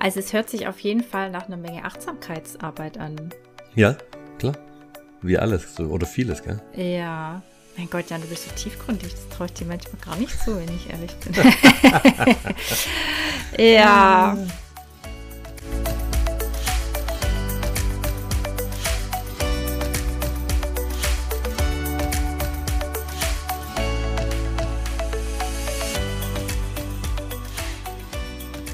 Also es hört sich auf jeden Fall nach einer Menge Achtsamkeitsarbeit an. Ja, klar. Wie alles so, oder vieles, gell? Ja. Mein Gott, Jan, du bist so tiefgründig. Das traue ich dir manchmal gar nicht zu, wenn ich ehrlich bin. ja.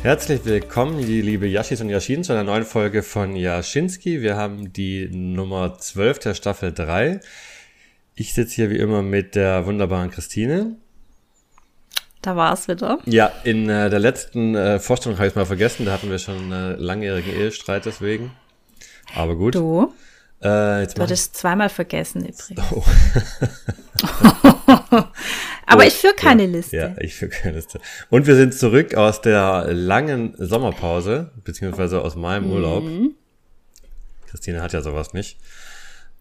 Herzlich willkommen, die liebe Yashis und Yashin, zu einer neuen Folge von Jaschinski. Wir haben die Nummer 12 der Staffel 3. Ich sitze hier wie immer mit der wunderbaren Christine. Da war es wieder. Ja, in äh, der letzten äh, Vorstellung habe ich es mal vergessen. Da hatten wir schon einen langjährigen Ehestreit deswegen. Aber gut. Du? Äh, jetzt du hattest zweimal vergessen übrigens. Oh. Aber ich führe keine ja, Liste. Ja, ich für keine Liste. Und wir sind zurück aus der langen Sommerpause, beziehungsweise aus meinem Urlaub. Mhm. Christine hat ja sowas nicht.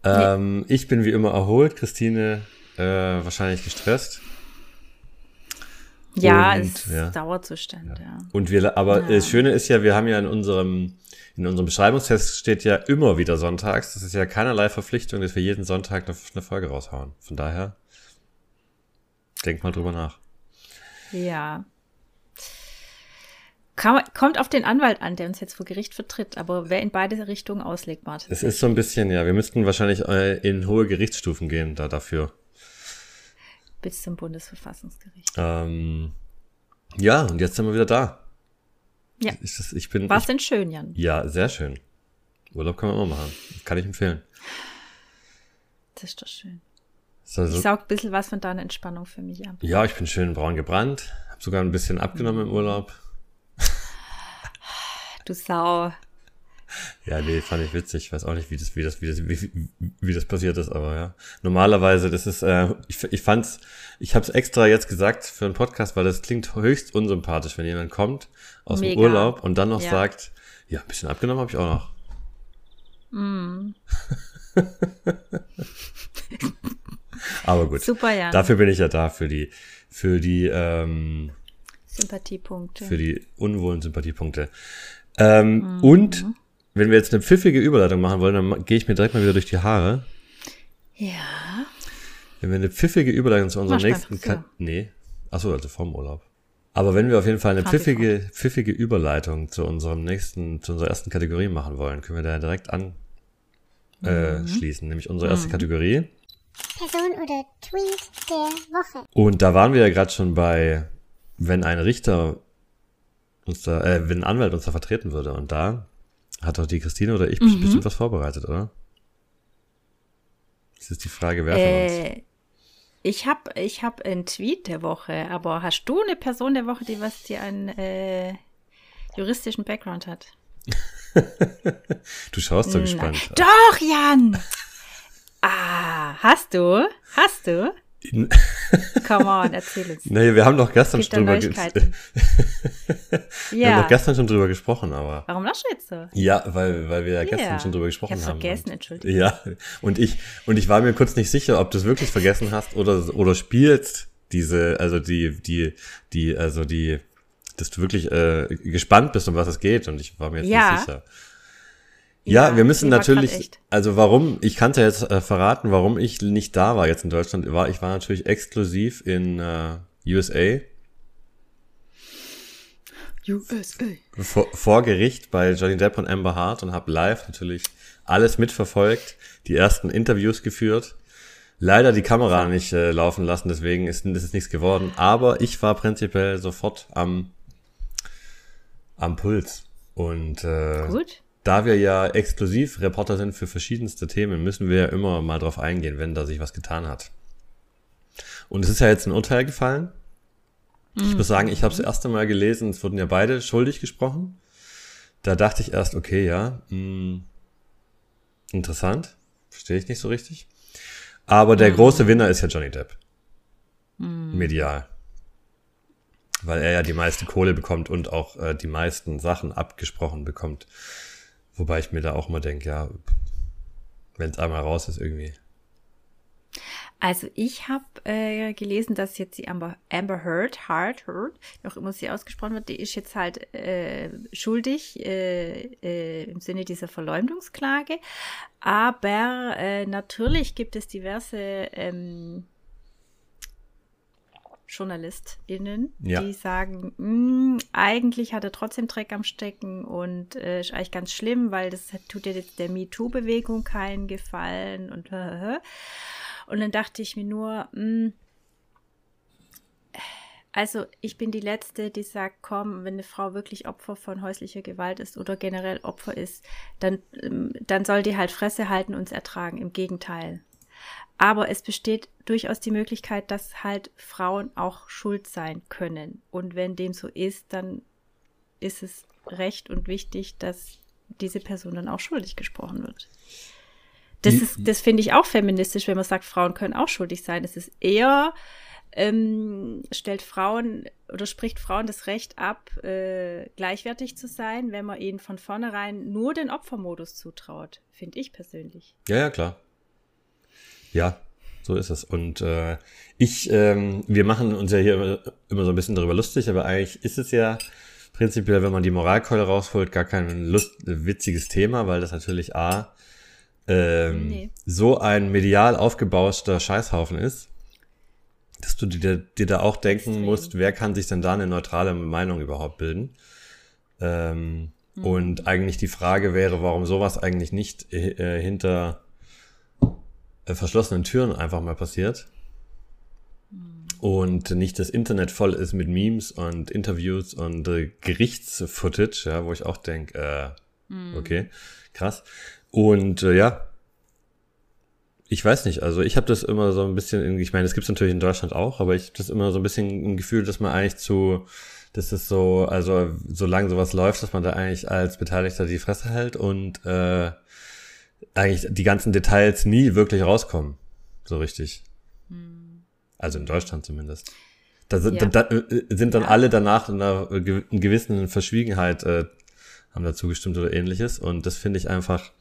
Ähm, Ich bin wie immer erholt, Christine äh, wahrscheinlich gestresst. Ja, Und, es ja. ist Dauerzustand, ja. Und wir, aber Ja. das Schöne ist ja, wir haben ja in unserem, in unserem Beschreibungstest steht ja immer wieder sonntags. Das ist ja keinerlei Verpflichtung, dass wir jeden Sonntag eine, eine Folge raushauen. Von daher, denk mal drüber nach. Ja. Kommt auf den Anwalt an, der uns jetzt vor Gericht vertritt, aber wer in beide Richtungen auslegt, Martin. Es ist so ein bisschen, ja, wir müssten wahrscheinlich äh, in hohe Gerichtsstufen gehen da dafür. Bis zum Bundesverfassungsgericht. Ähm, ja, und jetzt sind wir wieder da. Ja. Das, ich bin, War es ich, denn schön, Jan? ja, sehr schön. Urlaub kann man immer machen. Kann ich empfehlen. Das ist doch schön. Ist also, Ich saug ein bisschen was von deiner Entspannung für mich ab. ja, ich bin schön braun gebrannt. Hab sogar ein bisschen abgenommen im Urlaub. Du Sau. Ja, nee, fand ich witzig. Ich weiß auch nicht, wie das, wie das, wie das, wie, wie das passiert ist, aber ja. Normalerweise, das ist, äh, ich, ich fand's, ich habe es extra jetzt gesagt für einen Podcast, weil das klingt höchst unsympathisch, wenn jemand kommt aus dem Mega. Urlaub und dann noch Ja. sagt, ja, ein bisschen abgenommen habe ich auch noch. Mm. Aber gut. Super, Jan. Dafür bin ich ja da, für die, für die, ähm, Sympathiepunkte. für die unwohlen Sympathiepunkte. Ähm, Mhm. Und wenn wir jetzt eine pfiffige Überleitung machen wollen, dann gehe ich mir direkt mal wieder durch die Haare. ja. Wenn wir eine pfiffige Überleitung zu unserem Mach nächsten. Ka Nee. Achso, also vom Urlaub. Aber wenn wir auf jeden Fall eine pfiffige, pfiffige Überleitung zu unserem nächsten, zu unserer ersten Kategorie machen wollen, können wir da direkt an äh, Mhm. nämlich unsere erste Kategorie. Person oder Tweet der Woche. Und da waren wir ja gerade schon bei, wenn ein Richter uns da, äh, wenn ein Anwalt uns da vertreten würde. Und da hat doch die Christine oder ich Mhm. bestimmt was vorbereitet, oder? Das ist die Frage, wer von uns. Äh, ich habe ich hab einen Tweet der Woche, aber hast du eine Person der Woche, die was dir einen äh, juristischen Background hat? Du schaust so Nein. gespannt. Doch, Jan! Ah, hast du? Hast du? Come on, erzähl uns. Nee, wir haben doch gestern schon drüber, ge Neuigkeiten? wir haben Ja. doch gestern schon drüber gesprochen, aber. Warum lachst du jetzt so? Ja, weil, weil wir ja gestern schon drüber Ich gesprochen hab's haben. vergessen, Entschuldigung. Ja, und ich, und ich war mir kurz nicht sicher, ob du es wirklich vergessen hast oder, oder spielst diese, also die, die, die, also die, dass du wirklich äh, gespannt bist, um was es geht und ich war mir jetzt Ja. nicht sicher. Ja, Ja, wir müssen natürlich, also warum, ich kann dir jetzt äh, verraten, warum ich nicht da war jetzt in Deutschland, war, ich war natürlich exklusiv in äh, USA USA. vor, vor Gericht bei Johnny Depp und Amber Hart und habe live natürlich alles mitverfolgt, die ersten Interviews geführt. Leider die Kamera nicht äh, laufen lassen, deswegen ist, ist es nichts geworden. Aber ich war prinzipiell sofort am, am Puls. Und äh, Gut. Da wir ja exklusiv Reporter sind für verschiedenste Themen, müssen wir ja immer mal drauf eingehen, wenn da sich was getan hat. Und es ist ja jetzt ein Urteil gefallen. Ich muss sagen, ich habe das erste Mal gelesen, es wurden ja beide schuldig gesprochen. Da dachte ich erst, okay, ja, mh, interessant, verstehe ich nicht so richtig. Aber der große Winner ist ja Johnny Depp. Medial. Weil er ja die meiste Kohle bekommt und auch äh, die meisten Sachen abgesprochen bekommt. Wobei ich mir da auch immer denke, ja, wenn es einmal raus ist irgendwie. Also ich habe äh, gelesen, dass jetzt die Amber, Amber Heard, Heard, Heard, wie auch immer sie ausgesprochen wird, die ist jetzt halt äh, schuldig äh, äh, im Sinne dieser Verleumdungsklage. Aber äh, natürlich gibt es diverse ähm, JournalistInnen, Ja. die sagen, "Mm, eigentlich hat er trotzdem Dreck am Stecken und äh, ist eigentlich ganz schlimm, weil das tut ja jetzt der MeToo-Bewegung keinen Gefallen und und dann dachte ich mir nur, mm, also ich bin die Letzte, die sagt, komm, wenn eine Frau wirklich Opfer von häuslicher Gewalt ist oder generell Opfer ist, dann, ähm, dann soll die halt Fresse halten und es ertragen. Im Gegenteil. Aber es besteht durchaus die Möglichkeit, dass halt Frauen auch schuld sein können. Und wenn dem so ist, dann ist es recht und wichtig, dass diese Person dann auch schuldig gesprochen wird. Das, ist, das finde ich auch feministisch, wenn man sagt, Frauen können auch schuldig sein. Es ist eher, ähm, stellt Frauen oder spricht Frauen das Recht ab, äh, gleichwertig zu sein, wenn man ihnen von vornherein nur den Opfermodus zutraut, finde ich persönlich. Ja, ja, klar. Ja, so ist es. Und äh, ich, ähm, wir machen uns ja hier immer, immer so ein bisschen darüber lustig, aber eigentlich ist es ja prinzipiell, wenn man die Moralkeule rausholt, gar kein lust witziges Thema, weil das natürlich A, ähm, Nee. so ein medial aufgebauschter Scheißhaufen ist, dass du dir, dir da auch denken Extrem. musst, wer kann sich denn da eine neutrale Meinung überhaupt bilden? Ähm, Mhm. Und eigentlich die Frage wäre, warum sowas eigentlich nicht äh, hinter äh, verschlossenen Türen einfach mal passiert. Und nicht das Internet voll ist mit Memes und Interviews und äh, Gerichtsfootage, ja, wo ich auch denke, äh, okay, krass. Und äh, ja, ich weiß nicht, also ich habe das immer so ein bisschen, in- ich meine, es gibt es natürlich in Deutschland auch, aber ich habe das immer so ein bisschen ein Gefühl, dass man eigentlich zu, dass es so, also solange sowas läuft, dass man da eigentlich als Beteiligter die Fresse hält und äh, eigentlich die ganzen Details nie wirklich rauskommen, so richtig. Also in Deutschland zumindest. Da sind, Ja. da, äh, sind dann Ja. alle danach in einer in gewissen Verschwiegenheit äh, haben dazu gestimmt oder ähnliches. Und das finde ich einfach.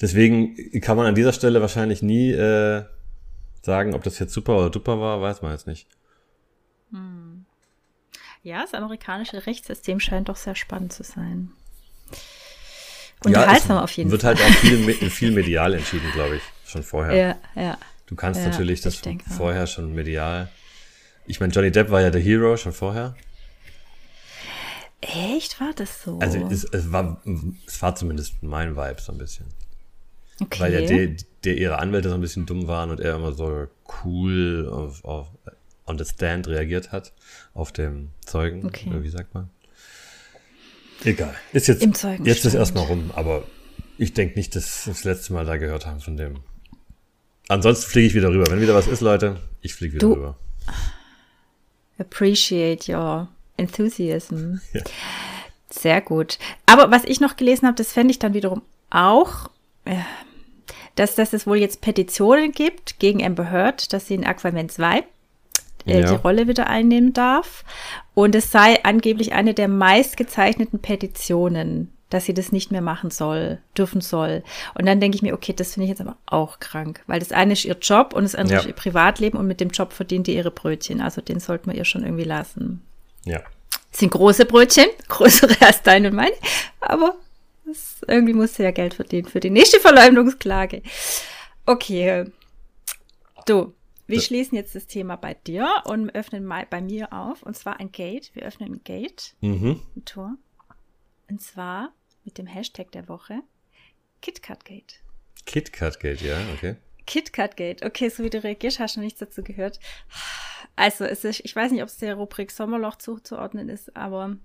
Deswegen kann man an dieser Stelle wahrscheinlich nie äh, sagen, ob das jetzt super oder duper war, weiß man jetzt nicht. Ja, das amerikanische Rechtssystem scheint doch sehr spannend zu sein. Ja, Unterhaltsam es auf jeden wird Fall. halt auch viel, viel medial entschieden, glaube ich, schon vorher. Ja, ja. Du kannst Ja, natürlich das denke vorher schon medial. Ich meine, Johnny Depp war ja der Hero schon vorher. Echt, war das so? Also es, es war es war zumindest mein Vibe so ein bisschen. okay. Weil ja der, der ihre Anwälte so ein bisschen dumm waren und er immer so cool auf, auf on the stand reagiert hat auf dem Zeugen, Okay. oder wie sagt man? Egal. Ist jetzt Im Zeugenstand. jetzt ist erstmal rum, aber ich denke nicht, dass wir das letzte Mal da gehört haben von dem. Ansonsten fliege ich wieder rüber. Wenn wieder was ist, Leute, ich fliege wieder Du- rüber. Appreciate your enthusiasm. Ja. Sehr gut. Aber was ich noch gelesen habe, das fände ich dann wiederum auch, äh, dass, dass es wohl jetzt Petitionen gibt gegen Amber Heard, dass sie in Aquaman 2 äh, Ja. die Rolle wieder einnehmen darf. Und es sei angeblich eine der meistgezeichneten Petitionen, dass sie das nicht mehr machen soll, dürfen soll. Und dann denke ich mir, okay, das finde ich jetzt aber auch krank, weil das eine ist ihr Job und das andere Ja. ist ihr Privatleben und mit dem Job verdient die ihre Brötchen. Also den sollte man ihr schon irgendwie lassen. Ja. Das sind große Brötchen, größere als deine und meine, aber das, irgendwie muss sie ja Geld verdienen für die nächste Verleumdungsklage. Okay, du, wir Ja. schließen jetzt das Thema bei dir und öffnen mal bei mir auf, und zwar ein Gate. Wir öffnen ein Gate, Mhm. ein Tor, und zwar mit dem Hashtag der Woche KitKatGate. KitKat Gate, ja, okay. KitKatGate. Okay, so wie du reagierst, hast du noch nichts dazu gehört. Also, es ist, ich weiß nicht, ob es der Rubrik Sommerloch zuzuordnen ist, aber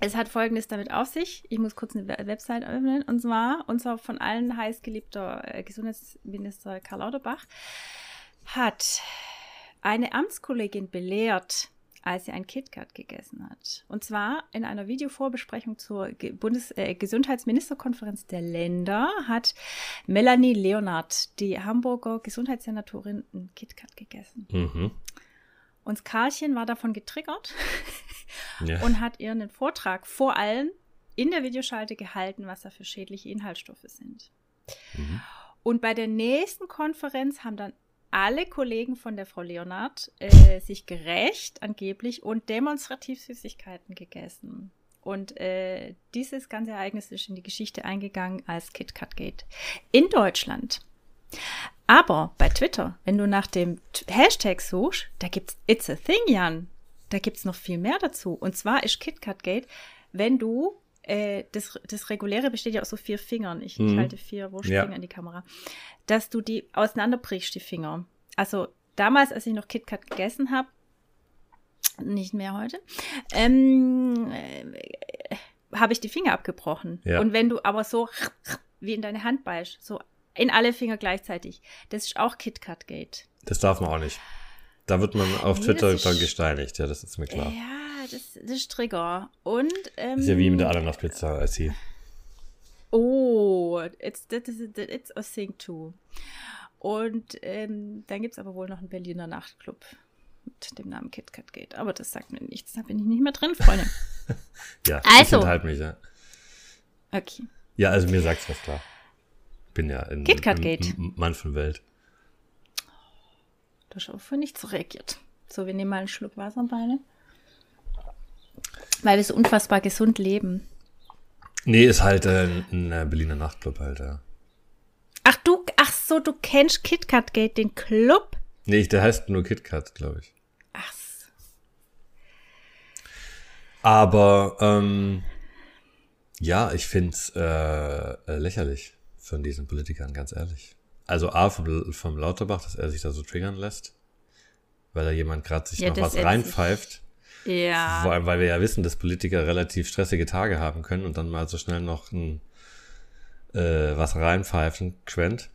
es hat Folgendes damit auf sich. Ich muss kurz eine We- Website öffnen. Und zwar, unser von allen heißgeliebter äh, Gesundheitsminister Karl Lauterbach hat eine Amtskollegin belehrt, als sie ein KitKat gegessen hat. Und zwar in einer Videovorbesprechung zur Bundes äh, Gesundheitsministerkonferenz der Länder hat Melanie Leonard, die Hamburger Gesundheitssenatorin, ein KitKat gegessen. Mhm. Und Karlchen war davon getriggert Ja. und hat ihr einen Vortrag vor allen in der Videoschalte gehalten, was da für schädliche Inhaltsstoffe sind. Mhm. Und bei der nächsten Konferenz haben dann alle Kollegen von der Frau Leonard äh, sich gerecht angeblich und demonstrativ Süßigkeiten gegessen. Und äh, dieses ganze Ereignis ist in die Geschichte eingegangen als KitKat Gate in Deutschland. Aber bei Twitter, wenn du nach dem Hashtag suchst, da gibt's It's a Thing, Jan. Da gibt's noch viel mehr dazu. Und zwar ist KitKat Gate, wenn du äh, das, das Reguläre besteht ja aus so vier Fingern. Ich, mhm. ich halte vier Wurstfinger ja. in die Kamera. Dass du die auseinanderbrichst, die Finger. Also damals, als ich noch KitKat gegessen habe, nicht mehr heute, ähm, äh, habe ich die Finger abgebrochen. Ja. Und wenn du aber so wie in deine Hand beißt, so in alle Finger gleichzeitig, das ist auch KitKat Gate. Das darf man auch nicht. Da wird man auf nee, Twitter dann gesteinigt, ja, das ist mir klar. Ja, das, das ist Trigger. Und, ähm, ist ja wie mit der Ananas-Pizza, als sie. Oh, it's, it's, it's a thing too. Und ähm, dann gibt es aber wohl noch einen Berliner Nachtclub mit dem Namen KitKat Gate. Aber das sagt mir nichts, da bin ich nicht mehr drin, Freunde. ja, also. ich halt mich, ja. Okay. Ja, also mir sagt's was klar. Bin ja in, KitKat Gate. Mann von Welt. Du hast aber für nichts reagiert. So, wir nehmen mal einen Schluck Wasser beide. Weil wir so unfassbar gesund leben. Nee, ist halt äh, ein, ein Berliner Nachtclub halt, ja. Ach du, ach so, du kennst KitKat Gate, den Club? Nee, der heißt nur KitKat, glaube ich. Ach so. Aber, ähm, ja, ich find's äh, lächerlich von diesen Politikern, ganz ehrlich. Also A, vom, vom Lauterbach, dass er sich da so triggern lässt, weil da jemand gerade sich ja, noch was reinpfeift. Ja. Vor allem, weil wir ja wissen, dass Politiker relativ stressige Tage haben können und dann mal so schnell noch ein, äh, was reinpfeifen, Quent.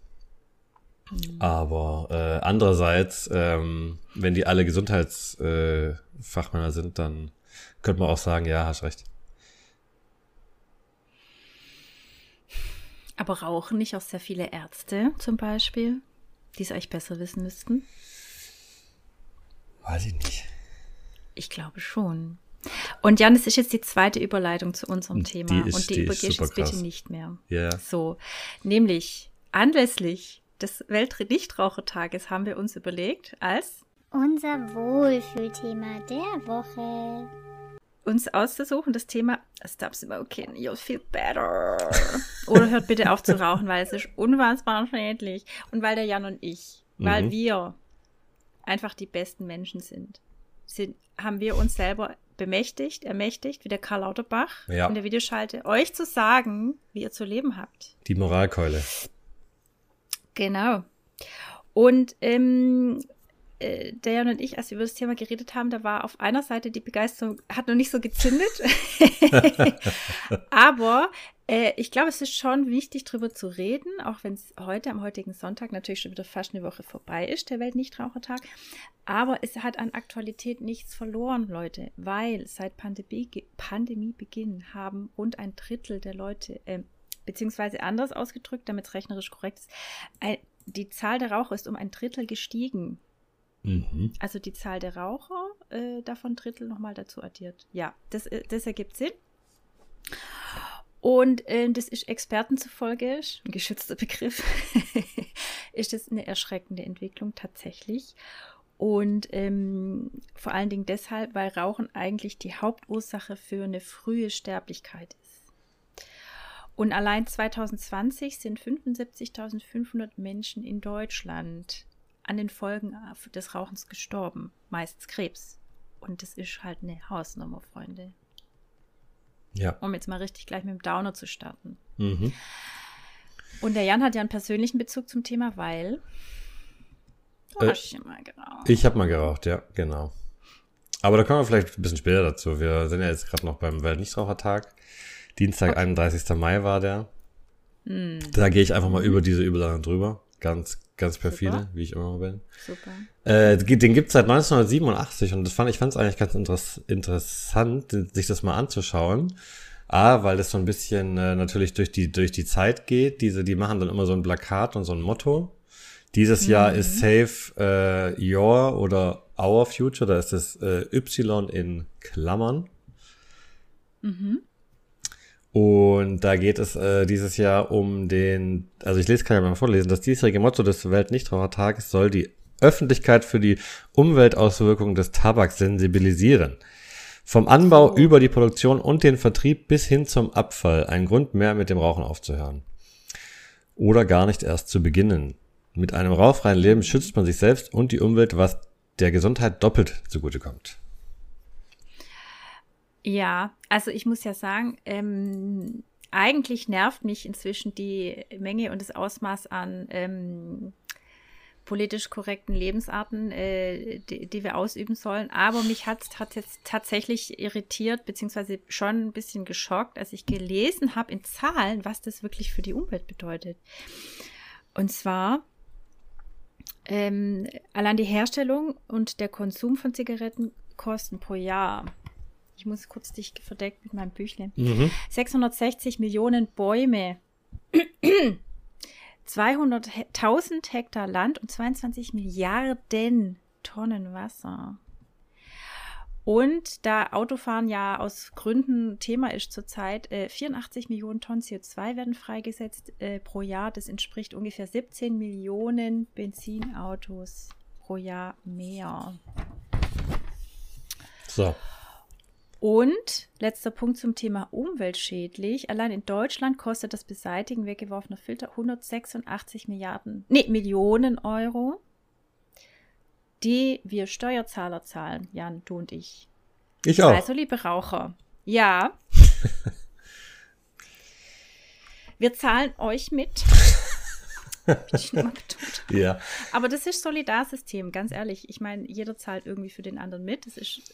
Mhm. Aber äh, andererseits, ähm, wenn die alle Gesundheitsfachmänner äh, sind, dann könnte man auch sagen, ja, hast recht. Aber rauchen nicht auch sehr viele Ärzte zum Beispiel, die es eigentlich besser wissen müssten? Weiß ich nicht. Ich glaube schon. Und Jan, es ist jetzt die zweite Überleitung zu unserem Thema. Die ist, und die, die übergehst jetzt bitte nicht mehr. Ja. So, nämlich anlässlich des Weltnichtrauchertages haben wir uns überlegt, als unser Wohlfühlthema der Woche uns auszusuchen, das Thema Stop smoking, you'll feel better. Oder hört bitte auf zu rauchen, weil es ist unfassbar schädlich. Und weil der Jan und ich, mhm. weil wir einfach die besten Menschen sind, sind, haben wir uns selber bemächtigt, ermächtigt, wie der Karl Lauterbach ja. in der Videoschalte, euch zu sagen, wie ihr zu leben habt. Die Moralkeule. Genau. Und ähm, äh, Dayan und ich, als wir über das Thema geredet haben, da war auf einer Seite die Begeisterung, hat noch nicht so gezündet. Aber äh, ich glaube, es ist schon wichtig, darüber zu reden, auch wenn es heute, am heutigen Sonntag, natürlich schon wieder fast eine Woche vorbei ist, der Weltnichtrauchertag. Aber es hat an Aktualität nichts verloren, Leute, weil seit Pandemie, Pandemiebeginn haben rund ein Drittel der Leute, äh, beziehungsweise anders ausgedrückt, damit es rechnerisch korrekt ist, ein, die Zahl der Raucher ist um ein Drittel gestiegen. Mhm. Also die Zahl der Raucher, äh, davon Drittel nochmal dazu addiert. Ja, das, äh, das ergibt Sinn. Und äh, das ist Experten zufolge, ein geschützter Begriff, ist das eine erschreckende Entwicklung tatsächlich. Und ähm, vor allen Dingen deshalb, weil Rauchen eigentlich die Hauptursache für eine frühe Sterblichkeit ist. Und allein 2020 sind 75.500 Menschen in Deutschland an den Folgen des Rauchens gestorben, meistens Krebs. Und das ist halt eine Hausnummer, Freunde. Ja. Um jetzt mal richtig gleich mit dem Downer zu starten. Mhm. Und der Jan hat ja einen persönlichen Bezug zum Thema, weil du äh, hast ja mal geraucht. Ich habe mal geraucht, ja, genau. Aber da kommen wir vielleicht ein bisschen später dazu. Wir sind ja jetzt gerade noch beim Weltnichtrauchertag. Dienstag, okay. 31. Mai war der. Mm. Da gehe ich einfach mal über diese Überleitung drüber. Ganz, ganz perfide, wie ich immer bin. Super. Äh, den gibt's seit 1987 und das fand ich fand es eigentlich ganz interess interessant, sich das mal anzuschauen. A, weil das so ein bisschen äh, natürlich durch die durch die Zeit geht. Diese, die machen dann immer so ein Plakat und so ein Motto. Dieses mhm. Jahr ist Save äh, Your oder Our Future, da ist das äh, Y in Klammern. Mhm. Und da geht es äh, dieses Jahr um den, also ich lese, kann ja mal vorlesen, das diesjährige Motto des Weltnichtrauchertages soll die Öffentlichkeit für die Umweltauswirkungen des Tabaks sensibilisieren. Vom Anbau So. über die Produktion und den Vertrieb bis hin zum Abfall ein Grund mehr mit dem Rauchen aufzuhören. Oder gar nicht erst zu beginnen. Mit einem rauchfreien Leben schützt man sich selbst und die Umwelt, was der Gesundheit doppelt zugutekommt. Ja, also ich muss ja sagen, ähm, eigentlich nervt mich inzwischen die Menge und das Ausmaß an ähm, politisch korrekten Lebensarten, äh, die, die wir ausüben sollen. Aber mich hat es jetzt tatsächlich irritiert, beziehungsweise schon ein bisschen geschockt, als ich gelesen habe in Zahlen, was das wirklich für die Umwelt bedeutet. Und zwar ähm, allein die Herstellung und der Konsum von Zigaretten kosten pro Jahr. Ich muss kurz dich verdeckt mit meinem Büchlein. 660 Millionen Bäume, 200.000 Hektar Land und 22 Milliarden Tonnen Wasser. Und da Autofahren ja aus Gründen Thema ist zurzeit, äh, 84 Millionen Tonnen CO2 werden freigesetzt äh, pro Jahr. Das entspricht ungefähr 17 Millionen Benzinautos pro Jahr mehr. So. Und letzter Punkt zum Thema umweltschädlich. Allein in Deutschland kostet das Beseitigen weggeworfener Filter 186 Milliarden, nee, Millionen Euro, die wir Steuerzahler zahlen, Jan, du und ich. Ich auch. Also, liebe Raucher, ja. wir zahlen euch mit. Ja. Aber das ist Solidarsystem, ganz ehrlich. Ich meine, jeder zahlt irgendwie für den anderen mit. Das ist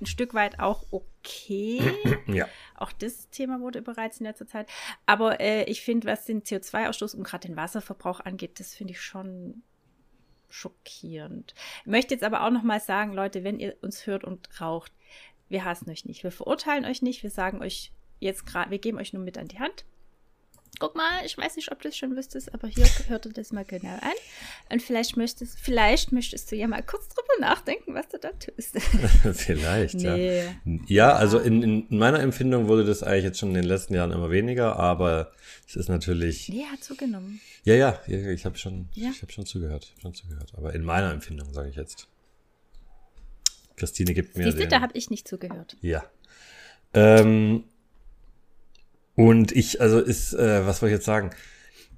ein Stück weit auch okay. Ja. Auch das Thema wurde bereits in letzter Zeit. Aber äh, ich finde, was den CO2-Ausstoß und gerade den Wasserverbrauch angeht, das finde ich schon schockierend. Ich möchte jetzt aber auch noch mal sagen, Leute, wenn ihr uns hört und raucht, wir hassen euch nicht. Wir verurteilen euch nicht. Wir sagen euch jetzt gerade, wir geben euch nur mit an die Hand. Guck mal, ich weiß nicht, ob du es schon wüsstest, aber hier hört ihr das mal genau an. Und vielleicht möchtest, vielleicht möchtest du ja mal kurz drüber nachdenken, was du da tust. Vielleicht, Nee. ja. Ja, also in, in meiner Empfindung wurde das eigentlich jetzt schon in den letzten Jahren immer weniger, aber es ist natürlich. Nee, hat zugenommen. Ja, ja, ja ich habe schon, Ja. ich habe schon zugehört, hab schon zugehört. Aber in meiner Empfindung sage ich jetzt. Christine gibt mir Siehst du, da habe ich nicht zugehört. Ja. Ähm, und ich, also ist, äh, was wollte ich jetzt sagen?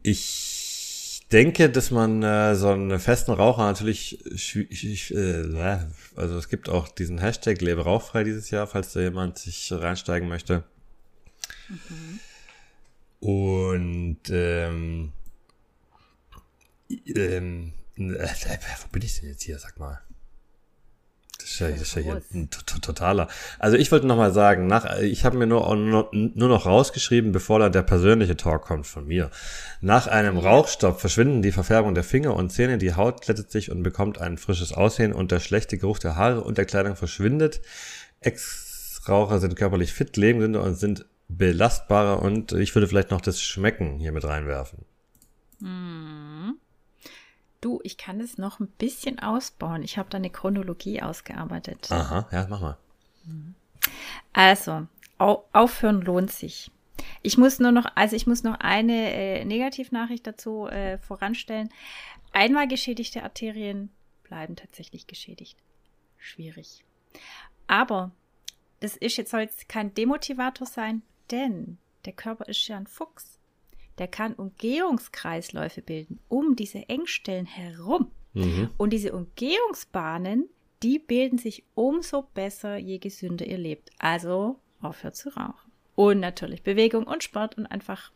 Ich denke, dass man äh, so einen festen Raucher natürlich, schwi- schwi- äh, also es gibt auch diesen Hashtag Lebe rauchfrei dieses Jahr, falls da jemand sich reinsteigen möchte. Und ähm, ähm, äh, wo bin ich denn jetzt hier, sag mal? Das ist ja, das ist ja hier ein to- to- totaler. Also ich wollte noch mal sagen, nach, ich habe mir nur, nur, nur noch rausgeschrieben, bevor da der persönliche Talk kommt von mir. Nach einem Rauchstopp verschwinden die Verfärbung der Finger und Zähne, die Haut glättet sich und bekommt ein frisches Aussehen und der schlechte Geruch der Haare und der Kleidung verschwindet. Ex-Raucher sind körperlich fit, leben gesünder und sind belastbarer und ich würde vielleicht noch das Schmecken hier mit reinwerfen. Du, ich kann es noch ein bisschen ausbauen. Ich habe da eine Chronologie ausgearbeitet. Aha, ja, mach mal. Also, au aufhören lohnt sich. Ich muss nur noch, also ich muss noch eine äh, Negativnachricht dazu äh, voranstellen. Einmal geschädigte Arterien bleiben tatsächlich geschädigt. Schwierig. Aber das ist jetzt soll jetzt kein Demotivator sein, denn der Körper ist ja ein Fuchs. Der kann Umgehungskreisläufe bilden um diese Engstellen herum. Mhm. Und diese Umgehungsbahnen, die bilden sich umso besser, je gesünder ihr lebt. Also aufhört zu rauchen. Und natürlich Bewegung und Sport und einfach,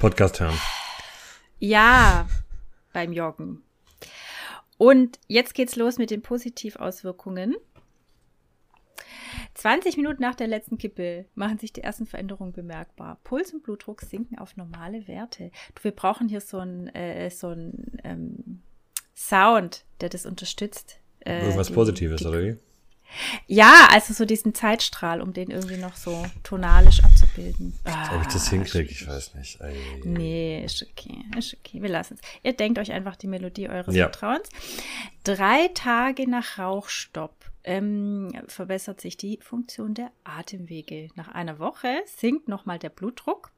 Podcast hören. ja, beim Joggen. Und jetzt geht's los mit den Positivauswirkungen. 20 Minuten nach der letzten Kippe machen sich die ersten Veränderungen bemerkbar. Puls und Blutdruck sinken auf normale Werte. Du, wir brauchen hier so einen äh, so ähm, Sound, der das unterstützt. Äh, Irgendwas die- Positives, die, oder wie? Ja, also so diesen Zeitstrahl, um den irgendwie noch so tonalisch abzubilden. Ob ich das Ah, hinkriege, ich weiß nicht. Ei. Nee, ist okay, ist okay. Wir lassen es. Ihr denkt euch einfach die Melodie eures Ja. Vertrauens. Drei Tage nach Rauchstopp ähm, verbessert sich die Funktion der Atemwege. Nach einer Woche sinkt nochmal der Blutdruck.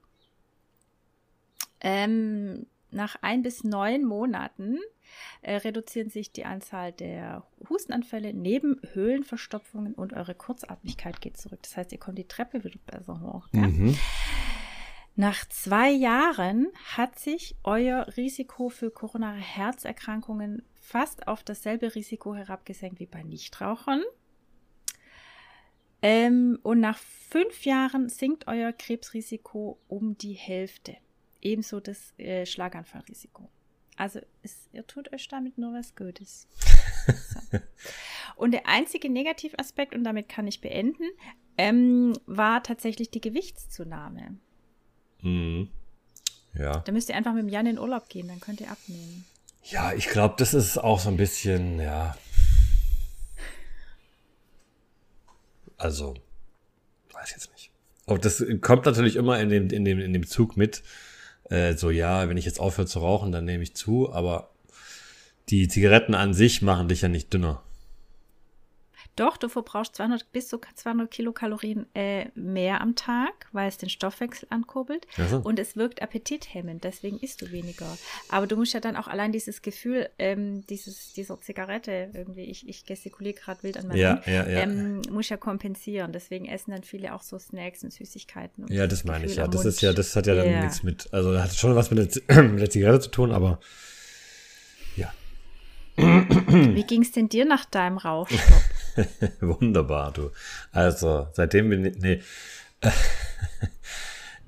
Ähm, nach ein bis neun Monaten äh, reduzieren sich die Anzahl der Hustenanfälle, Nebenhöhlenverstopfungen und eure Kurzatmigkeit geht zurück. Das heißt, ihr kommt die Treppe wieder besser hoch. Mhm. Nach zwei Jahren hat sich euer Risiko für koronare Herzerkrankungen fast auf dasselbe Risiko herabgesenkt wie bei Nichtrauchern. Ähm, und nach fünf Jahren sinkt euer Krebsrisiko um die Hälfte. Ebenso das äh, Schlaganfallrisiko. Also es, ihr tut euch damit nur was Gutes. So. Und der einzige Negativaspekt, und damit kann ich beenden, ähm, war tatsächlich die Gewichtszunahme. Mhm. Ja. Da müsst ihr einfach mit dem Jan in Urlaub gehen, dann könnt ihr abnehmen. Ja, ich glaube, das ist auch so ein bisschen, ja. Also, weiß jetzt nicht. Aber das kommt natürlich immer in dem, in dem, in dem Zug mit. Äh, so, ja, wenn ich jetzt aufhöre zu rauchen, dann nehme ich zu, aber die Zigaretten an sich machen dich ja nicht dünner. Doch, du verbrauchst 200 bis zu 200 Kilokalorien äh, mehr am Tag, weil es den Stoffwechsel ankurbelt. Ach so. Und es wirkt appetithemmend, deswegen isst du weniger. Aber du musst ja dann auch allein dieses Gefühl ähm, dieses, dieser Zigarette, irgendwie, ich, ich gestikuliere gerade wild an meinem Ja, ja, ja. ähm, muss ja kompensieren. Deswegen essen dann viele auch so Snacks und Süßigkeiten. um Ja, das dieses meine ich Gefühl ja. am Das Mund. ist ja, das hat ja dann Ja. nichts mit, also hat schon was mit der, Z- mit der Zigarette zu tun, aber ja, Wie ging es denn dir nach deinem Rauchstopp? wunderbar, du. Also, seitdem bin ich, nee.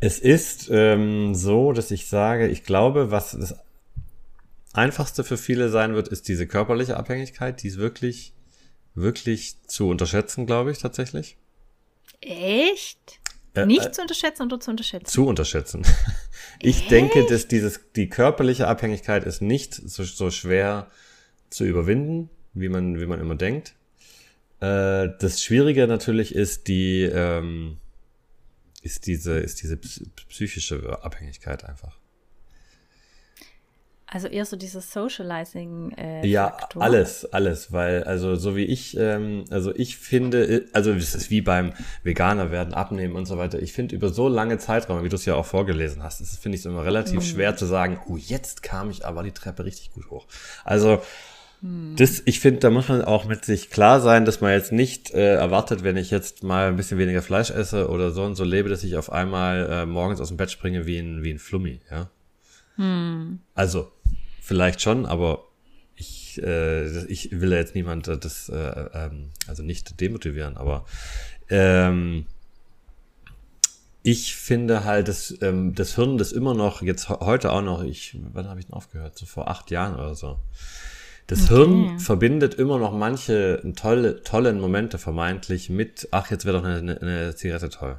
Es ist ähm, so, dass ich sage, ich glaube, was das Einfachste für viele sein wird, ist diese körperliche Abhängigkeit. Die ist wirklich, wirklich zu unterschätzen, glaube ich, tatsächlich. Echt? Äh, Nicht äh, zu unterschätzen oder zu unterschätzen? zu unterschätzen. Ich denke, dass dieses, die körperliche Abhängigkeit ist nicht so, so schwer zu überwinden, wie man, wie man immer denkt. Äh, das Schwierige natürlich ist die, ähm, ist diese, ist diese ps- psychische Abhängigkeit einfach. Also eher so dieses Socializing. Äh, Ja, Faktor. alles, alles, weil, also so wie ich, ähm, also ich finde, also es ist wie beim Veganer werden, abnehmen und so weiter. Ich finde über so lange Zeiträume, wie du es ja auch vorgelesen hast, finde ich immer relativ schwer zu sagen, oh, jetzt kam ich aber die Treppe richtig gut hoch. Also das, ich finde, da muss man auch mit sich klar sein, dass man jetzt nicht äh, erwartet, wenn ich jetzt mal ein bisschen weniger Fleisch esse oder so und so lebe, dass ich auf einmal äh, morgens aus dem Bett springe wie ein, wie ein Flummi, ja. Also, vielleicht schon, aber ich, äh, ich will ja jetzt niemand äh, das, äh, ähm, also nicht demotivieren, aber ähm, ich finde halt, dass ähm, das Hirn das immer noch, jetzt he- heute auch noch, ich, wann habe ich denn aufgehört? So vor acht Jahren oder so. Das Hirn verbindet immer noch manche tolle, tollen Momente vermeintlich mit, ach, jetzt wäre doch eine, eine, Zigarette toll.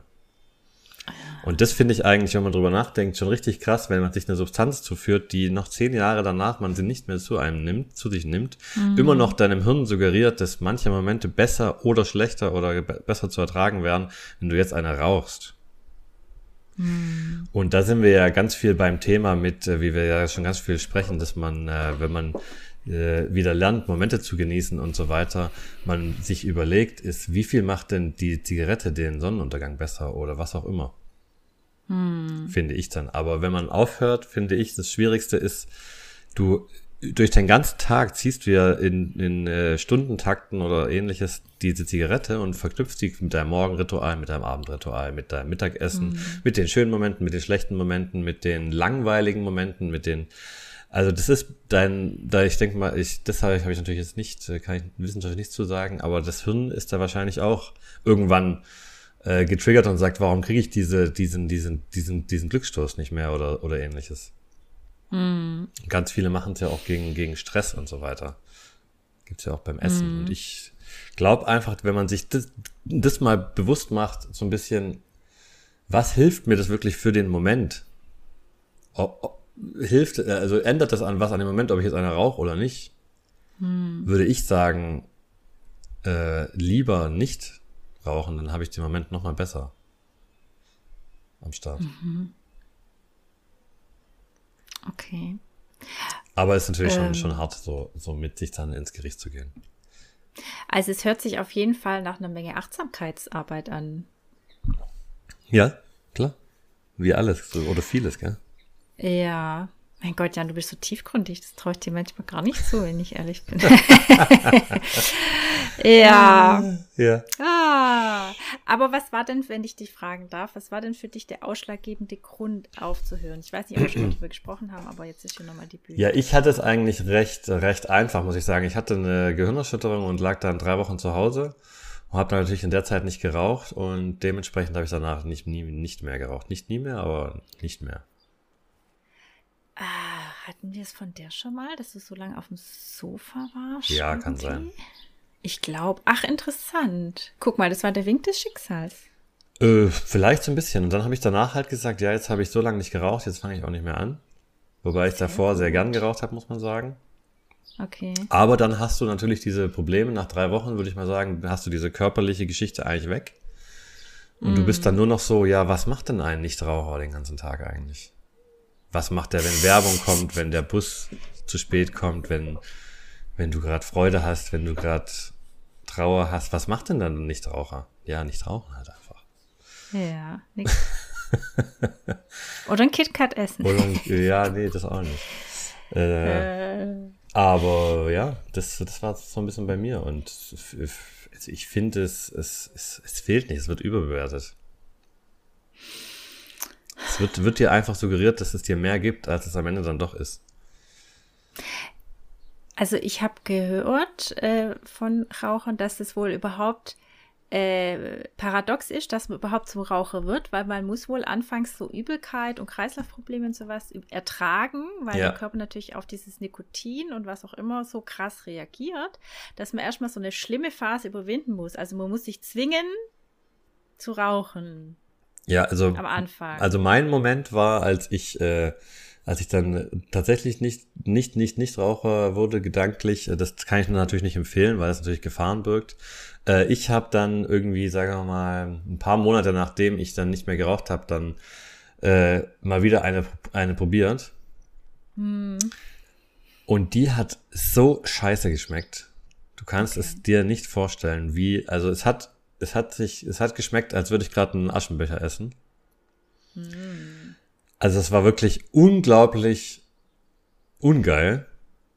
Und das finde ich eigentlich, wenn man drüber nachdenkt, schon richtig krass, wenn man sich eine Substanz zuführt, die noch zehn Jahre danach man sie nicht mehr zu einem nimmt, zu sich nimmt, immer noch deinem Hirn suggeriert, dass manche Momente besser oder schlechter oder be besser zu ertragen wären, wenn du jetzt eine rauchst. Und da sind wir ja ganz viel beim Thema mit, äh, wie wir ja schon ganz viel sprechen, dass man, äh, wenn man äh, wieder lernt, Momente zu genießen und so weiter, man sich überlegt, ist, wie viel macht denn die Zigarette den Sonnenuntergang besser oder was auch immer. Finde ich dann. Aber wenn man aufhört, finde ich, das Schwierigste ist, du durch den ganzen Tag ziehst du ja in, in äh, Stundentakten oder ähnliches diese Zigarette und verknüpfst sie mit deinem Morgenritual, mit deinem Abendritual, mit deinem Mittagessen, mit den schönen Momenten, mit den schlechten Momenten, mit den langweiligen Momenten, mit den also das ist dein, da ich denke mal, ich, das habe ich, natürlich jetzt nicht, äh, kann ich wissenschaftlich nichts zu sagen, aber das Hirn ist da wahrscheinlich auch irgendwann äh, getriggert und sagt, warum kriege ich diese, diesen, diesen, diesen, diesen Glücksstoß nicht mehr oder, oder ähnliches. Ganz viele machen es ja auch gegen, gegen Stress und so weiter. Gibt's ja auch beim Essen. Und ich glaube einfach, wenn man sich das, das mal bewusst macht, so ein bisschen, was hilft mir das wirklich für den Moment? Ob, hilft, äh, also ändert das an was an dem Moment, ob ich jetzt eine rauche oder nicht? Würde ich sagen, äh, lieber nicht rauchen, dann habe ich den Moment noch mal besser am Start. Okay. Aber es ist natürlich Ähm. schon, schon hart, so, so mit sich dann ins Gericht zu gehen. Also es hört sich auf jeden Fall nach einer Menge Achtsamkeitsarbeit an. Ja, klar. Wie alles, oder vieles, gell? Ja. Mein Gott, Jan, du bist so tiefgründig. Das traue ich dir manchmal gar nicht zu, wenn ich ehrlich bin. ja. Ja. Ah. Aber was war denn, wenn ich dich fragen darf, was war denn für dich der ausschlaggebende Grund aufzuhören? Ich weiß nicht, ob wir schon darüber gesprochen haben, aber jetzt ist hier nochmal die Bühne. Ja, ich hatte es eigentlich recht, recht einfach, muss ich sagen. Ich hatte eine Gehirnerschütterung und lag dann drei Wochen zu Hause und habe natürlich in der Zeit nicht geraucht und dementsprechend habe ich danach nicht, nie, nicht mehr geraucht. Nicht nie mehr, aber nicht mehr. Ah, hatten wir es von der schon mal, dass du so lange auf dem Sofa warst? Ja, kann irgendwie? sein. Ich glaube, ach, interessant. Guck mal, das war der Wink des Schicksals. Äh, vielleicht so ein bisschen. Und dann habe ich danach halt gesagt, ja, jetzt habe ich so lange nicht geraucht, jetzt fange ich auch nicht mehr an. Wobei ich Sehr davor sehr gut. gern geraucht habe, muss man sagen. Okay. Aber dann hast du natürlich diese Probleme. Nach drei Wochen würde ich mal sagen, hast du diese körperliche Geschichte eigentlich weg. Und du bist dann nur noch so, ja, was macht denn ein Nichtraucher den ganzen Tag eigentlich? Was macht der, wenn Werbung kommt, wenn der Bus zu spät kommt, wenn, wenn du gerade Freude hast, wenn du gerade Trauer hast? Was macht denn dann ein Nichtraucher? Ja, nicht rauchen halt einfach. Ja, nix. Oder ein KitKat essen. Oder, ja, nee, das auch nicht. Äh, Äh, Aber ja, das, das war so ein bisschen bei mir. Und also ich finde, es, es, es, es fehlt nicht, es wird überbewertet. Es wird, wird dir einfach suggeriert, dass es dir mehr gibt, als es am Ende dann doch ist. Also ich habe gehört äh, von Rauchern, dass es wohl überhaupt äh, paradox ist, dass man überhaupt zum Raucher wird, weil man muss wohl anfangs so Übelkeit und Kreislaufprobleme und sowas ertragen, weil Ja. der Körper natürlich auf dieses Nikotin und was auch immer so krass reagiert, dass man erstmal so eine schlimme Phase überwinden muss. Also man muss sich zwingen zu rauchen Ja, also, am Anfang. also mein Moment war, als ich, äh, als ich dann tatsächlich nicht, nicht, nicht, nicht Raucher wurde, gedanklich, äh, das kann ich mir natürlich nicht empfehlen, weil es natürlich Gefahren birgt. Äh, ich habe dann irgendwie, sagen wir mal, ein paar Monate nachdem ich dann nicht mehr geraucht habe, dann äh, mal wieder eine, eine probiert. Hm. Und die hat so scheiße geschmeckt. Du kannst es dir nicht vorstellen, wie, also es hat, es hat sich, es hat geschmeckt, als würde ich gerade einen Aschenbecher essen. Also es war wirklich unglaublich ungeil.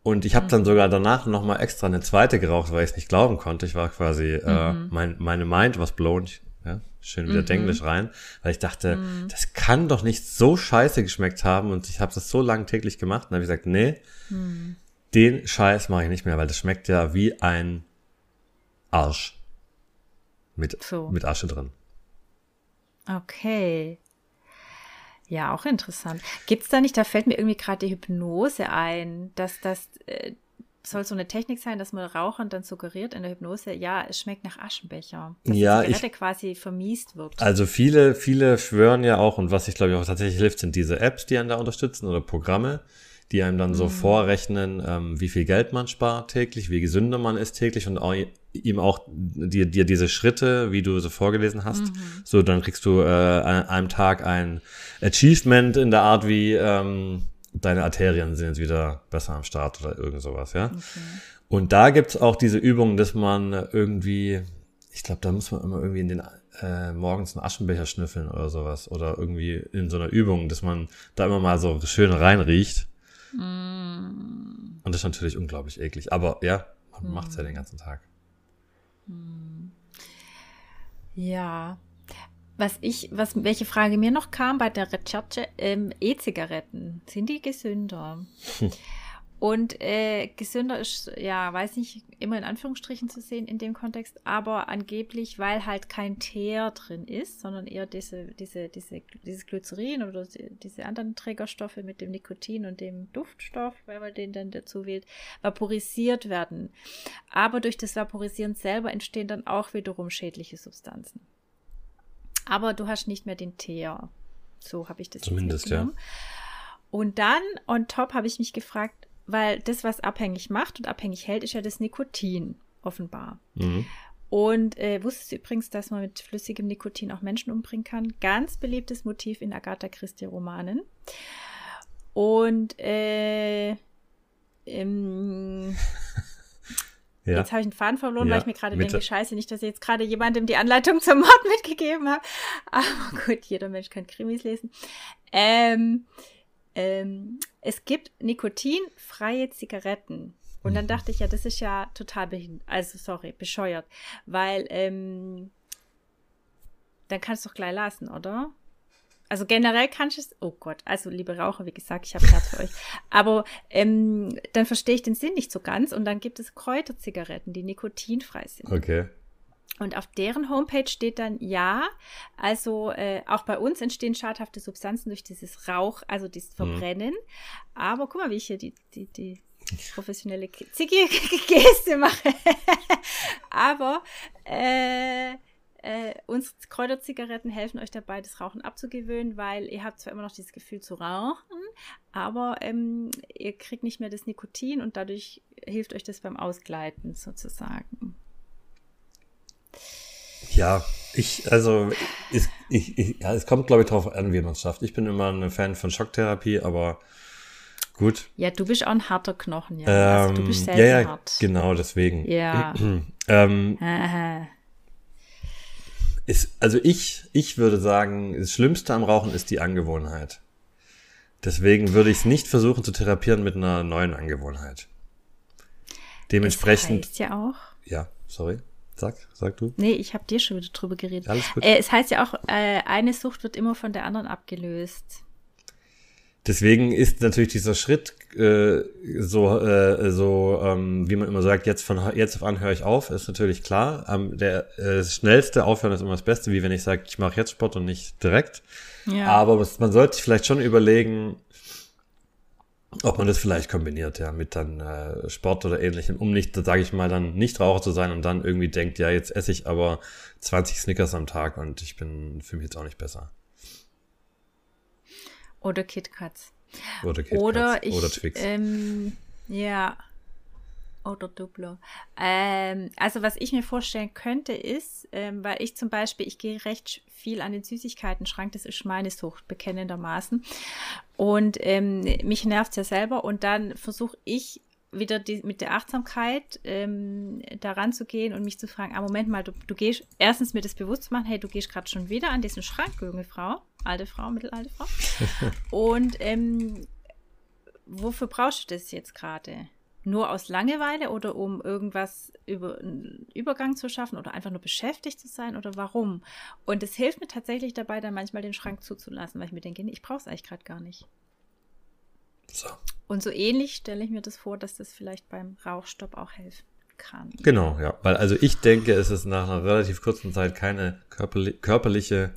Und ich habe dann sogar danach nochmal extra eine zweite geraucht, weil ich es nicht glauben konnte. Ich war quasi, äh, mein, meine Mind was blown. Ich, ja, schön wieder Denglisch rein, weil ich dachte, das kann doch nicht so scheiße geschmeckt haben. Und ich habe das so lange täglich gemacht. Und dann habe ich gesagt, nee, den Scheiß mache ich nicht mehr, weil das schmeckt ja wie ein Arsch. Mit, So. mit Asche drin. Okay. Ja, auch interessant. Gibt's da nicht, da fällt mir irgendwie gerade die Hypnose ein, dass das äh, soll so eine Technik sein, dass man Rauchern dann suggeriert in der Hypnose, ja, es schmeckt nach Aschenbecher. Dass Ja, die ich- Zigarette quasi vermiest wird. Also viele, viele schwören ja auch, und was ich glaube ich auch tatsächlich hilft, sind diese Apps, die einen da unterstützen oder Programme, die einem dann so vorrechnen, ähm, wie viel Geld man spart täglich, wie gesünder man ist täglich und auch, ihm auch dir, dir diese Schritte, wie du so vorgelesen hast, so dann kriegst du äh, an einem Tag ein Achievement in der Art wie ähm, deine Arterien sind jetzt wieder besser am Start oder irgend sowas, ja. Und da gibt's auch diese Übung, dass man irgendwie, ich glaube, da muss man immer irgendwie in den äh, morgens einen Aschenbecher schnüffeln oder sowas. Oder irgendwie in so einer Übung, dass man da immer mal so schön reinriecht. Und das ist natürlich unglaublich eklig. Aber ja, man macht's ja den ganzen Tag. Ja. Was ich, was, welche Frage mir noch kam bei der Recherche, ähm, E-Zigaretten, sind die gesünder? Und äh, gesünder ist, ja, weiß nicht, immer in Anführungsstrichen zu sehen in dem Kontext, aber angeblich, weil halt kein Teer drin ist, sondern eher diese, diese, diese, dieses Glycerin oder die- diese anderen Trägerstoffe mit dem Nikotin und dem Duftstoff, weil man den dann dazu wählt, vaporisiert werden. Aber durch das Vaporisieren selber entstehen dann auch wiederum schädliche Substanzen. Aber du hast nicht mehr den Teer. So habe ich das Zumindest, ja. Und dann on top habe ich mich gefragt, weil das, was abhängig macht und abhängig hält, ist ja das Nikotin, offenbar. Mhm. Und äh, wusstest du übrigens, dass man mit flüssigem Nikotin auch Menschen umbringen kann? Ganz beliebtes Motiv in Agatha Christie-Romanen. Und äh, ähm, Ja. Jetzt habe ich einen Faden verloren, Ja, weil ich mir gerade denke, scheiße, nicht, dass ich jetzt gerade jemandem die Anleitung zum Mord mitgegeben habe. Aber gut, jeder Mensch kann Krimis lesen. Ähm, ähm, es gibt nikotinfreie Zigaretten. Und dann dachte ich, ja, das ist ja total behindert, also sorry, bescheuert, weil ähm, dann kannst du doch gleich lassen, oder? Also generell kannst du es, oh Gott, also liebe Raucher, wie gesagt, ich habe Herz für euch. Aber ähm, dann verstehe ich den Sinn nicht so ganz und dann gibt es Kräuterzigaretten, die nikotinfrei sind. Okay. Und auf deren Homepage steht dann, ja, also äh, auch bei uns entstehen schadhafte Substanzen durch dieses Rauch, also dieses Verbrennen. Aber guck mal, wie ich hier die, die, die professionelle Ziggy-Geste mache. Aber äh, äh, uns Kräuterzigaretten helfen euch dabei, das Rauchen abzugewöhnen, weil ihr habt zwar immer noch dieses Gefühl zu rauchen, aber ähm, ihr kriegt nicht mehr das Nikotin und dadurch hilft euch das beim Ausgleiten sozusagen. Ja, ich, also, ich, ich, ich, ja, es kommt, glaube ich, darauf an, wie man es schafft. Ich bin immer ein Fan von Schocktherapie, aber gut. Ja, du bist auch ein harter Knochen, ja. Ähm, also, du bist selten ja, ja, hart. genau, deswegen. Ja. ähm, ist, also ich, ich würde sagen, das Schlimmste am Rauchen ist die Angewohnheit. Deswegen würde ich es nicht versuchen zu therapieren mit einer neuen Angewohnheit. Dementsprechend, Das heißt ja auch. ja, sorry, sag, sag du. Nee, ich habe dir schon wieder drüber geredet. Alles gut. Äh, es heißt ja auch, äh, eine Sucht wird immer von der anderen abgelöst. Deswegen ist natürlich dieser Schritt äh, so, äh, so ähm, wie man immer sagt, jetzt von jetzt auf an höre ich auf, ist natürlich klar. Ähm, der äh, das schnellste Aufhören ist immer das Beste, wie wenn ich sage, ich mache jetzt Sport und nicht direkt. Ja. Aber man sollte sich vielleicht schon überlegen, ob man das vielleicht kombiniert, ja, mit dann äh, Sport oder ähnlichem, um nicht, sage ich mal, dann nicht Raucher zu sein und dann irgendwie denkt, ja, jetzt esse ich aber 20 Snickers am Tag und ich bin fühle mich jetzt auch nicht besser. Oder KitKats. Oder Kit Oder ich. oder Twix. Ähm, ja. Oder Duplo. Ähm, also was ich mir vorstellen könnte ist, ähm, weil ich zum Beispiel, ich gehe recht viel an den Süßigkeiten-Schrank, das ist meine Sucht, bekennendermaßen. Und ähm, mich nervt ja selber und dann versuche ich wieder die, mit der Achtsamkeit ähm, daran zu gehen und mich zu fragen, ah, Moment mal, du, du gehst, erstens mir das bewusst zu machen, hey, du gehst gerade schon wieder an diesen Schrank, junge Frau, alte Frau, mittelalte Frau. und ähm, wofür brauchst du das jetzt gerade? Nur aus Langeweile oder um irgendwas über einen Übergang zu schaffen oder einfach nur beschäftigt zu sein oder warum? Und es hilft mir tatsächlich dabei, dann manchmal den Schrank zuzulassen, weil ich mir denke, nee, ich brauche es eigentlich gerade gar nicht. So. Und so ähnlich stelle ich mir das vor, dass das vielleicht beim Rauchstopp auch helfen kann. Genau, ja. Weil also ich denke, es ist nach einer relativ kurzen Zeit keine körperli körperliche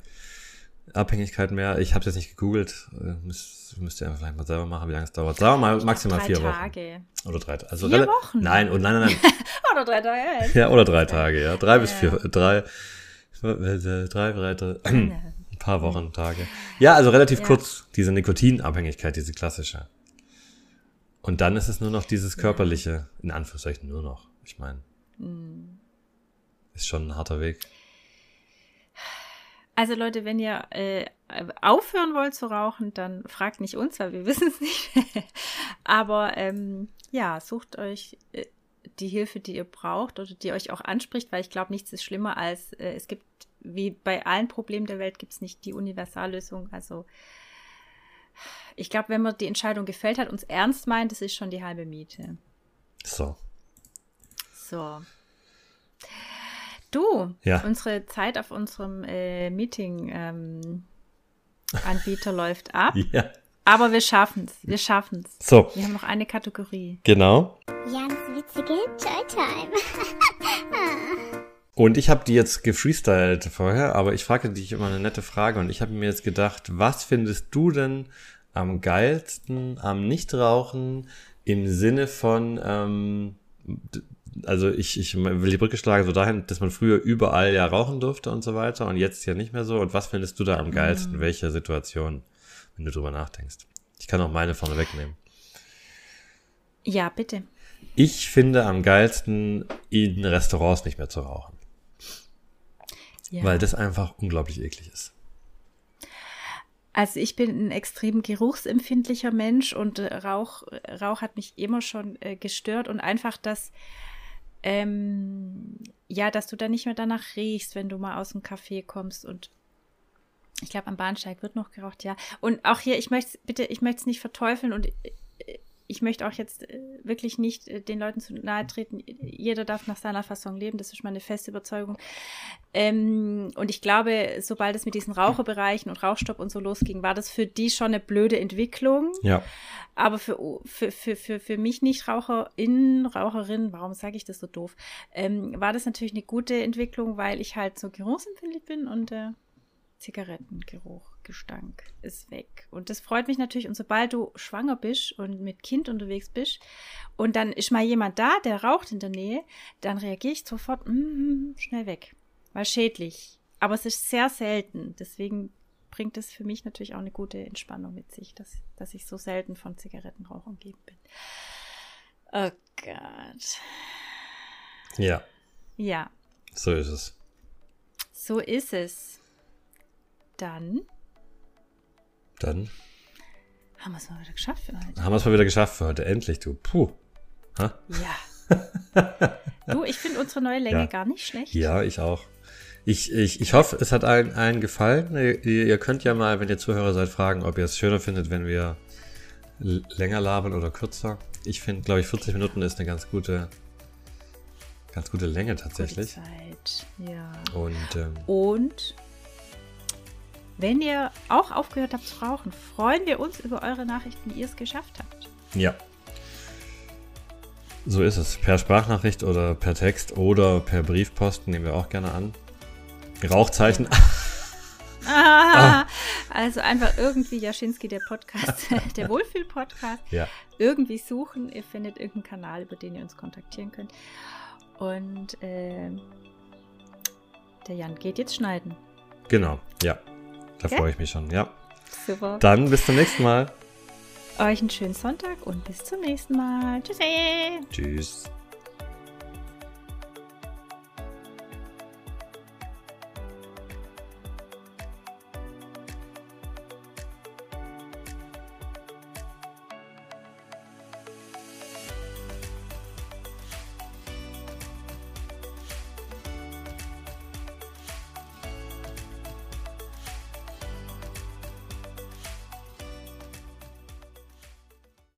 Abhängigkeit mehr. Ich habe jetzt nicht gegoogelt. Äh, Müsst, müsst ihr einfach vielleicht mal selber machen, wie lange es dauert. Sagen wir mal maximal Drei vier Wochen. Tage. Oder drei Also Vier Wochen? Nein, und nein, nein, nein. Oder drei Tage. ja, oder drei Tage, ja. Drei bis Ja. vier, drei, äh, drei, drei, drei ein paar Wochen, Tage. Ja, also relativ Ja. kurz, diese Nikotinabhängigkeit, diese klassische. Und dann ist es nur noch dieses körperliche, in Anführungszeichen nur noch. Ich meine, Hm. ist schon ein harter Weg. Also Leute, wenn ihr äh, aufhören wollt zu rauchen, dann fragt nicht uns, weil wir wissen es nicht. Aber ähm, ja, sucht euch äh, die Hilfe, die ihr braucht oder die euch auch anspricht, weil ich glaube, nichts ist schlimmer als äh, es gibt, wie bei allen Problemen der Welt, gibt es nicht die Universallösung. Also ich glaube, wenn man die Entscheidung gefällt hat, uns ernst meint, das ist schon die halbe Miete. So. So. Du, Ja. unsere Zeit auf unserem äh, Meeting-Anbieter läuft ab, Ja. aber wir schaffen es. Wir schaffen es. So, Wir haben noch eine Kategorie. genau. Jans witzige Joy-Time. Und ich habe die jetzt gefreestylt vorher, aber ich frage dich immer eine nette Frage und ich habe mir jetzt gedacht, was findest du denn am geilsten am Nichtrauchen im Sinne von, ähm, also ich, ich will die Brücke schlagen so dahin, dass man früher überall ja rauchen durfte und so weiter und jetzt ja nicht mehr so. Und was findest du da am geilsten? Welche Situation, wenn du drüber nachdenkst? Ich kann auch meine vorne wegnehmen. Ja, bitte. Ich finde am geilsten, in Restaurants nicht mehr zu rauchen. Ja. Weil das einfach unglaublich eklig ist. Also ich bin ein extrem geruchsempfindlicher Mensch und Rauch, Rauch hat mich immer schon äh, gestört und einfach das, ähm, ja, dass du dann nicht mehr danach riechst, wenn du mal aus dem Café kommst und Ich glaube, am Bahnsteig wird noch geraucht, ja. Und auch hier, ich möchte bitte, ich möchte es nicht verteufeln und ich möchte auch jetzt äh, wirklich nicht äh, den Leuten zu nahe treten. Jeder darf nach seiner Fassung leben, das ist meine feste Überzeugung. Ähm, und ich glaube, sobald es mit diesen Raucherbereichen und Rauchstopp und so losging, war das für die schon eine blöde Entwicklung. Ja. Aber für, für, für, für, für mich nicht Raucherin, Raucherin, warum sage ich das so doof, ähm, war das natürlich eine gute Entwicklung, weil ich halt so geruchsempfindlich bin und äh, Zigarettengeruch, Gestank ist weg. Und das freut mich natürlich. Und sobald du schwanger bist und mit Kind unterwegs bist und dann ist mal jemand da, der raucht in der Nähe, dann reagiere ich sofort mm, schnell weg. Weil schädlich. Aber es ist sehr selten. Deswegen bringt es für mich natürlich auch eine gute Entspannung mit sich, dass, dass ich so selten von Zigarettenrauch umgeben bin. Oh Gott. Ja. Ja, So ist es. so ist es. Dann Dann haben wir es mal wieder geschafft für heute. haben wir es mal wieder geschafft für heute. Endlich, du. Puh. Ha? Ja. du, ich finde unsere neue Länge Ja. gar nicht schlecht. Ja, ich auch. Ich, ich, ich hoffe, es hat allen, allen gefallen. Ihr, ihr könnt ja mal, wenn ihr Zuhörer seid, fragen, ob ihr es schöner findet, wenn wir länger labern oder kürzer. Ich finde, glaube ich, 40 Minuten ist eine ganz gute, ganz gute Länge Gute tatsächlich. Zeit. Ja. Und ähm, Und wenn ihr auch aufgehört habt zu rauchen, freuen wir uns über eure Nachrichten, wie ihr es geschafft habt. ja. So ist es. Per Sprachnachricht oder per Text oder per Briefpost nehmen wir auch gerne an. Rauchzeichen. Ah, Also einfach irgendwie Jaschinski, der Podcast, der Wohlfühl-Podcast, Ja. irgendwie suchen. Ihr findet irgendeinen Kanal, über den ihr uns kontaktieren könnt. Und ähm, der Jan geht jetzt schneiden. Genau. Ja. Da freue ich mich schon. Ja. Super. Dann bis zum nächsten Mal. Euch einen schönen Sonntag und bis zum nächsten Mal. Tschüssi. Tschüss.